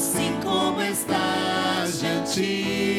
assim como estás gente.